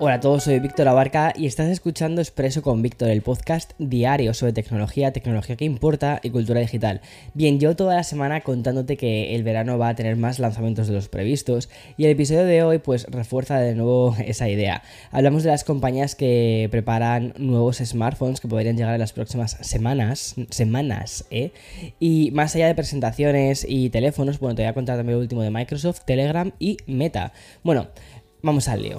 Hola a todos, soy Víctor Abarca y estás escuchando Expreso con Víctor, el podcast diario sobre tecnología, tecnología que importa y cultura digital. Bien, yo toda la semana contándote que el verano va a tener más lanzamientos de los previstos y el episodio de hoy pues refuerza de nuevo esa idea. Hablamos de las compañías que preparan nuevos smartphones que podrían llegar en las próximas semanas, semanas, ¿eh? Y más allá de presentaciones y teléfonos, bueno, te voy a contar también lo último de Microsoft, Telegram y Meta. Bueno, vamos al lío.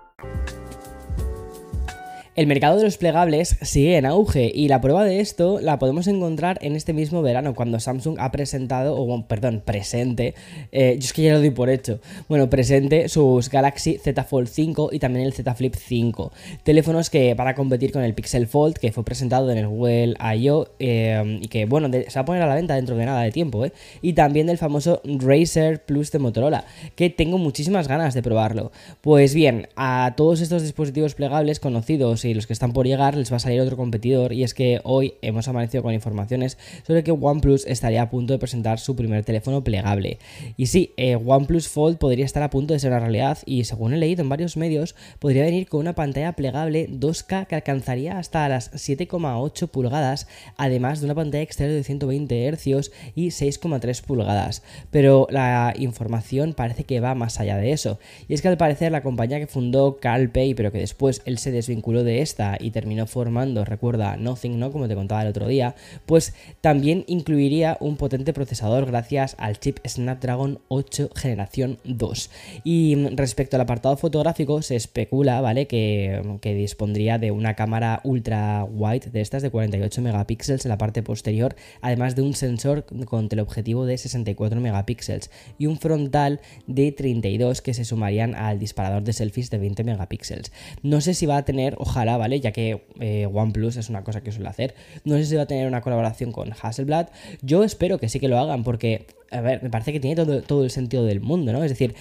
El mercado de los plegables sigue en auge y la prueba de esto la podemos encontrar en este mismo verano cuando Samsung ha presentado, o perdón, presente, eh, yo es que ya lo doy por hecho, bueno, presente sus Galaxy Z Fold 5 y también el Z Flip 5, teléfonos que para competir con el Pixel Fold que fue presentado en el Google I.O. Eh, y que bueno, se va a poner a la venta dentro de nada de tiempo, ¿eh? y también del famoso Razer Plus de Motorola, que tengo muchísimas ganas de probarlo. Pues bien, a todos estos dispositivos plegables conocidos y los que están por llegar les va a salir otro competidor y es que hoy hemos amanecido con informaciones sobre que OnePlus estaría a punto de presentar su primer teléfono plegable. Y sí, eh, OnePlus Fold podría estar a punto de ser una realidad y según he leído en varios medios podría venir con una pantalla plegable 2K que alcanzaría hasta las 7,8 pulgadas, además de una pantalla exterior de 120 Hz y 6,3 pulgadas. Pero la información parece que va más allá de eso. Y es que al parecer la compañía que fundó CalPay, pero que después él se desvinculó de esta y terminó formando, recuerda, Nothing, ¿no? Como te contaba el otro día, pues también incluiría un potente procesador gracias al chip Snapdragon 8 generación 2. Y respecto al apartado fotográfico, se especula, ¿vale? Que, que dispondría de una cámara ultra wide de estas de 48 megapíxeles en la parte posterior, además de un sensor con teleobjetivo de 64 megapíxeles y un frontal de 32 que se sumarían al disparador de selfies de 20 megapíxeles. No sé si va a tener, ojalá ¿vale? Ya que eh, OnePlus es una cosa que suele hacer. No sé si va a tener una colaboración con Hasselblad. Yo espero que sí que lo hagan porque, a ver, me parece que tiene todo, todo el sentido del mundo, ¿no? Es decir,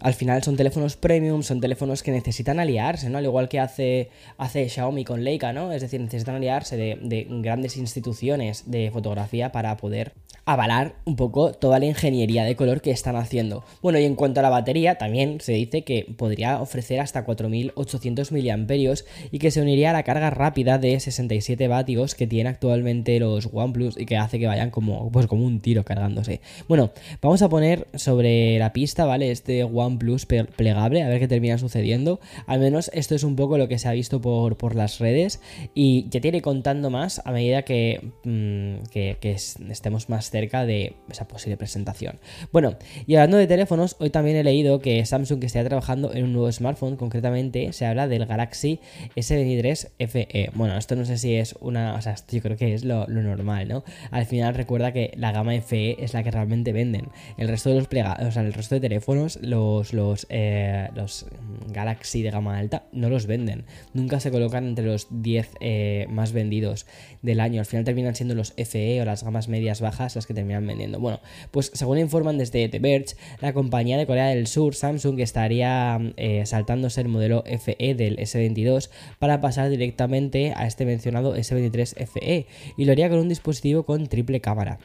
al final son teléfonos premium, son teléfonos que necesitan aliarse, ¿no? Al igual que hace, hace Xiaomi con Leica, ¿no? Es decir, necesitan aliarse de, de, grandes instituciones de fotografía para poder avalar un poco toda la ingeniería de color que están haciendo. Bueno, y en cuanto a la batería, también se dice que podría ofrecer hasta 4800 mAh y que se uniría a la carga rápida de 67 vatios que tiene actualmente los OnePlus y que hace que vayan como, pues como un tiro cargándose. Bueno, vamos a poner sobre la pista, ¿vale? Este OnePlus plegable, a ver qué termina sucediendo. Al menos esto es un poco lo que se ha visto por, por las redes y ya tiene contando más a medida que, mmm, que, que estemos más cerca de esa posible presentación. Bueno, y hablando de teléfonos, hoy también he leído que Samsung está trabajando en un nuevo smartphone, concretamente se habla del Galaxy S23 FE. Bueno, esto no sé si es una, o sea, yo creo que es lo, lo normal, ¿no? Al final recuerda que la gama FE es la que realmente venden. El resto de los plegados, o sea, el resto de teléfonos, los, los, eh, los Galaxy de gama alta, no los venden. Nunca se colocan entre los 10 eh, más vendidos del año. Al final terminan siendo los FE o las gamas medias bajas las que terminan vendiendo. Bueno, pues según informan desde The Verge, la compañía de Corea del Sur, Samsung, estaría eh, saltándose el modelo FE del S22 para pasar directamente a este mencionado S23 FE y lo haría con un dispositivo con triple cámara.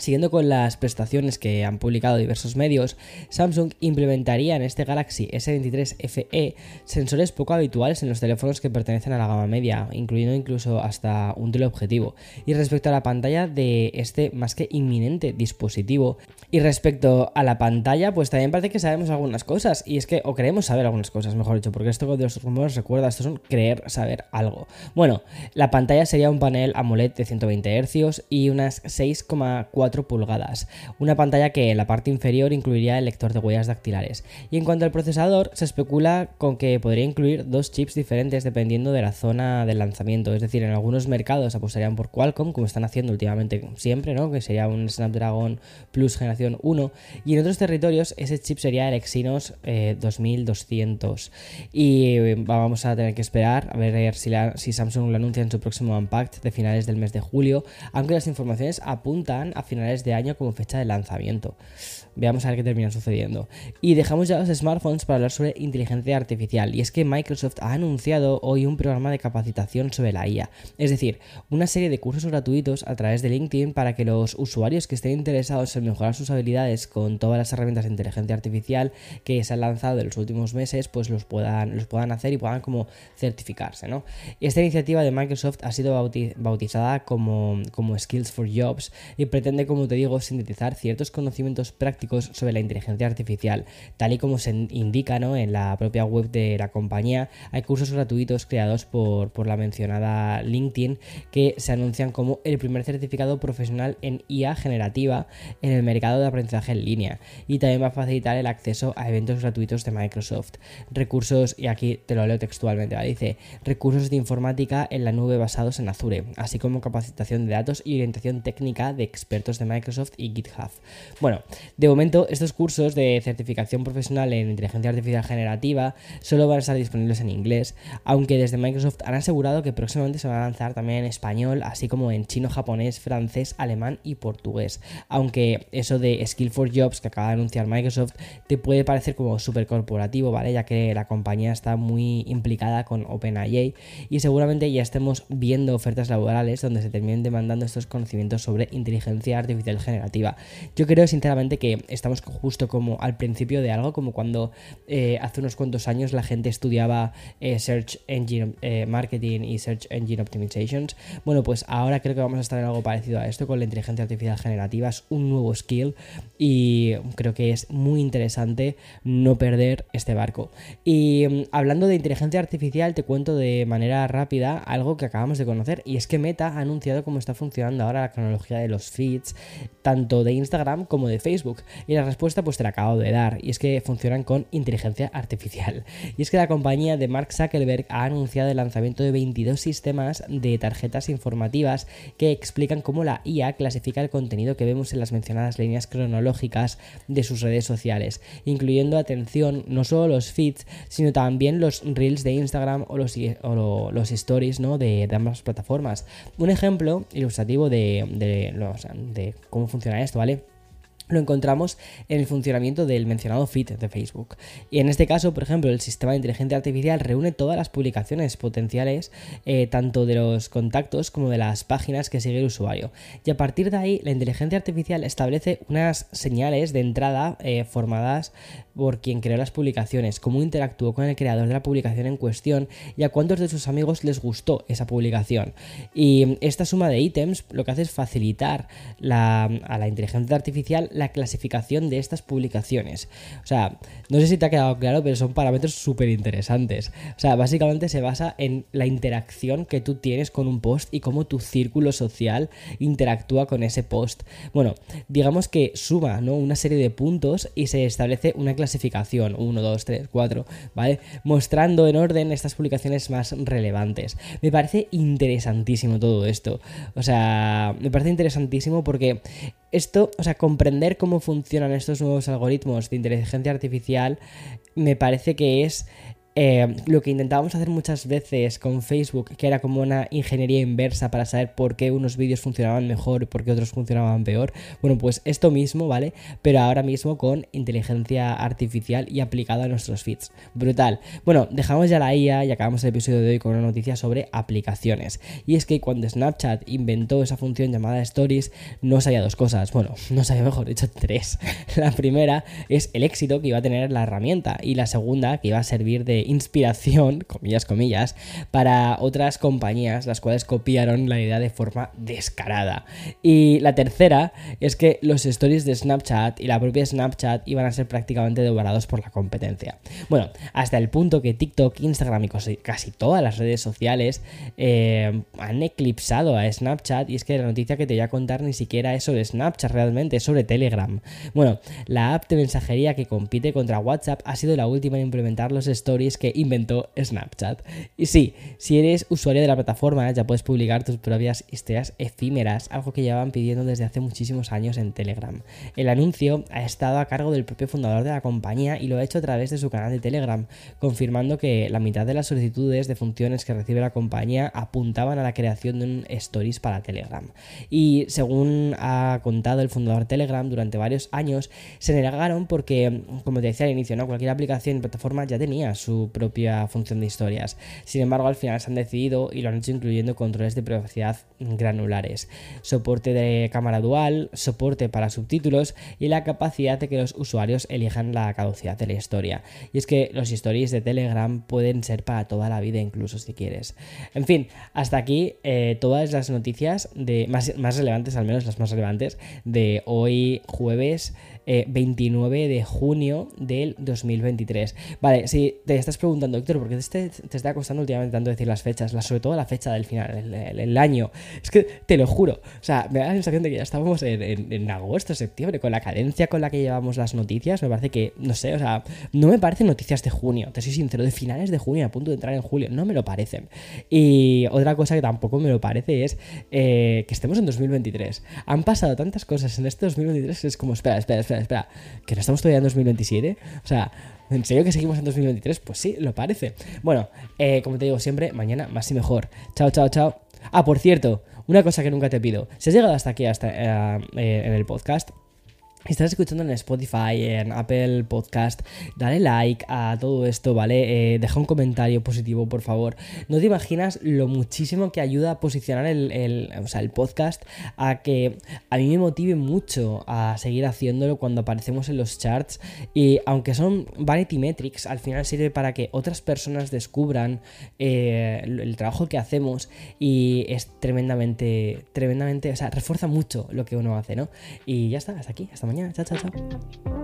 Siguiendo con las prestaciones que han publicado diversos medios, Samsung implementaría en este Galaxy S23 FE sensores poco habituales en los teléfonos que pertenecen a la gama media, incluyendo incluso hasta un teleobjetivo. Y respecto a la pantalla de este más que inminente dispositivo, y respecto a la pantalla, pues también parece que sabemos algunas cosas, y es que, o queremos saber algunas cosas, mejor dicho, porque esto de los rumores recuerda, esto son creer saber algo. Bueno, la pantalla sería un panel AMOLED de 120 Hz y unas 6,4 4 pulgadas, una pantalla que en la parte inferior incluiría el lector de huellas dactilares. Y en cuanto al procesador, se especula con que podría incluir dos chips diferentes dependiendo de la zona del lanzamiento, es decir, en algunos mercados apostarían por Qualcomm, como están haciendo últimamente siempre, ¿no? que sería un Snapdragon Plus generación 1, y en otros territorios ese chip sería el Exynos 2200. Eh, y eh, vamos a tener que esperar a ver si, si Samsung lo anuncia en su próximo Unpacked de finales del mes de julio, aunque las informaciones apuntan a finales de año como fecha de lanzamiento. Veamos a ver qué termina sucediendo. Y dejamos ya los smartphones para hablar sobre inteligencia artificial. Y es que Microsoft ha anunciado hoy un programa de capacitación sobre la IA. Es decir, una serie de cursos gratuitos a través de LinkedIn para que los usuarios que estén interesados en mejorar sus habilidades con todas las herramientas de inteligencia artificial que se han lanzado en los últimos meses, pues los puedan, los puedan hacer y puedan como certificarse, ¿no? Esta iniciativa de Microsoft ha sido bautizada como, como Skills for Jobs y pretende, como te digo, sintetizar ciertos conocimientos prácticos sobre la inteligencia artificial. Tal y como se indica en la propia web de la compañía, hay cursos gratuitos creados por, por la mencionada LinkedIn que se anuncian como el primer certificado profesional en IA generativa en el mercado de aprendizaje en línea y también va a facilitar el acceso a eventos gratuitos de Microsoft. Recursos, y aquí te lo leo textualmente, dice recursos de informática en la nube basados en Azure, así como capacitación de datos y orientación técnica de expertos de Microsoft y GitHub. Bueno, de momento, estos cursos de certificación profesional en inteligencia artificial generativa solo van a estar disponibles en inglés, aunque desde Microsoft han asegurado que próximamente se van a lanzar también en español, así como en chino, japonés, francés, alemán y portugués. Aunque eso de Skill for Jobs que acaba de anunciar Microsoft te puede parecer como súper corporativo, ¿vale? Ya que la compañía está muy implicada con OpenAI y seguramente ya estemos viendo ofertas laborales donde se terminen demandando estos conocimientos sobre inteligencia artificial generativa. Yo creo sinceramente que estamos justo como al principio de algo, como cuando eh, hace unos cuantos años la gente estudiaba eh, Search Engine eh, Marketing y Search Engine Optimizations. Bueno, pues ahora creo que vamos a estar en algo parecido a esto con la inteligencia artificial generativa. Es un nuevo skill y creo que es muy interesante no perder este barco. Y mm, hablando de inteligencia artificial, te cuento de manera rápida algo que acabamos de conocer y es que Meta ha anunciado cómo está funcionando ahora la cronología de los feeds, tanto de Instagram como de Facebook. Y la respuesta pues te la acabo de dar, y es que funcionan con inteligencia artificial. Y es que la compañía de Mark Zuckerberg ha anunciado el lanzamiento de 22 sistemas de tarjetas informativas que explican cómo la IA clasifica el contenido que vemos en las mencionadas líneas cronológicas de sus redes sociales, incluyendo, atención, no solo los feeds, sino también los reels de Instagram o los, los stories ¿no? de, ambas plataformas. Un ejemplo ilustrativo de, de cómo funciona esto, ¿vale? Lo encontramos en el funcionamiento del mencionado feed de Facebook. Y en este caso, por ejemplo, el sistema de inteligencia artificial reúne todas las publicaciones potenciales, eh, tanto de los contactos como de las páginas que sigue el usuario. Y a partir de ahí, la inteligencia artificial establece unas señales de entrada eh, formadas por quien creó las publicaciones, cómo interactuó con el creador de la publicación en cuestión y a cuántos de sus amigos les gustó esa publicación. Y esta suma de ítems lo que hace es facilitar a la inteligencia artificial la clasificación de estas publicaciones. O sea, no sé si te ha quedado claro, pero son parámetros súper interesantes. O sea, básicamente se basa en la interacción que tú tienes con un post y cómo tu círculo social interactúa con ese post. Bueno, digamos que suma ¿no? una serie de puntos y se establece una clasificación, 1, 2, 3, 4, ¿vale? Mostrando en orden estas publicaciones más relevantes. Me parece interesantísimo todo esto. O sea, me parece interesantísimo porque esto, o sea, comprender cómo funcionan estos nuevos algoritmos de inteligencia artificial me parece que es eh, lo que intentábamos hacer muchas veces con Facebook, que era como una ingeniería inversa para saber por qué unos vídeos funcionaban mejor y por qué otros funcionaban peor. Bueno, pues esto mismo, ¿vale? Pero ahora mismo con inteligencia artificial y aplicado a nuestros feeds. Brutal. Bueno, dejamos ya la IA y acabamos el episodio de hoy con una noticia sobre aplicaciones. Y es que cuando Snapchat inventó esa función llamada Stories, no sabía dos cosas. Bueno, no sabía mejor dicho tres. La primera es el éxito que iba a tener la herramienta y la segunda que iba a servir de inspiración, comillas, comillas, para otras compañías, las cuales copiaron la idea de forma descarada. Y la tercera es que los stories de Snapchat y la propia Snapchat iban a ser prácticamente devorados por la competencia. Bueno, hasta el punto que TikTok, Instagram y casi todas las redes sociales eh, han eclipsado a Snapchat y es que la noticia que te voy a contar ni siquiera es sobre Snapchat realmente, es sobre Telegram. Bueno, la app de mensajería que compite contra WhatsApp ha sido la última en implementar los stories que inventó Snapchat. Y sí, si eres usuario de la plataforma ya puedes publicar tus propias historias efímeras, algo que llevaban pidiendo desde hace muchísimos años en Telegram. El anuncio ha estado a cargo del propio fundador de la compañía y lo ha hecho a través de su canal de Telegram, confirmando que la mitad de las solicitudes de funciones que recibe la compañía apuntaban a la creación de un stories para Telegram. Y según ha contado el fundador Telegram, durante varios años se negaron porque, como te decía al inicio, ¿no? cualquier aplicación y plataforma ya tenía su propia función de historias. Sin embargo, al final se han decidido y lo han hecho incluyendo controles de privacidad granulares, soporte de cámara dual, soporte para subtítulos y la capacidad de que los usuarios elijan la caducidad de la historia. Y es que los stories de Telegram pueden ser para toda la vida incluso si quieres. En fin, hasta aquí eh, todas las noticias de más, más relevantes, al menos las más relevantes, de hoy jueves 29 eh, de junio del 2023. Vale, si te estás preguntando, Héctor, ¿por qué te, te, está costando últimamente tanto decir las fechas? sobre todo la fecha del final, el, año. Es que te lo juro, o sea, me da la sensación de que ya estábamos en, agosto, septiembre, con la cadencia con la que llevamos las noticias, me parece que, no sé, o sea, no me parecen noticias de junio, te soy sincero, de finales de junio, a punto de entrar en julio, no me lo parecen. Y otra cosa que tampoco me lo parece es eh, que estemos en 2023. Han pasado tantas cosas en este 2023 que es como, espera, espera, espera espera, ¿que no estamos todavía en 2027? O sea, ¿en serio que seguimos en 2023? Pues sí, lo parece. Bueno, eh, como te digo siempre, mañana más y mejor. Chao, chao, chao. Ah, por cierto, una cosa que nunca te pido. Si has llegado hasta aquí, hasta eh, eh, en el podcast, estás escuchando en Spotify, en Apple Podcast, dale like a todo esto, ¿vale? Eh, deja un comentario positivo, por favor. No te imaginas lo muchísimo que ayuda a posicionar el, el, podcast a que a mí me motive mucho a seguir haciéndolo cuando aparecemos en los charts. Y aunque son vanity metrics, al final sirve para que otras personas descubran eh, el trabajo que hacemos y es tremendamente, tremendamente, o sea, refuerza mucho lo que uno hace, ¿no? Y ya está, hasta aquí, hasta mañana. Chao, chao, chao.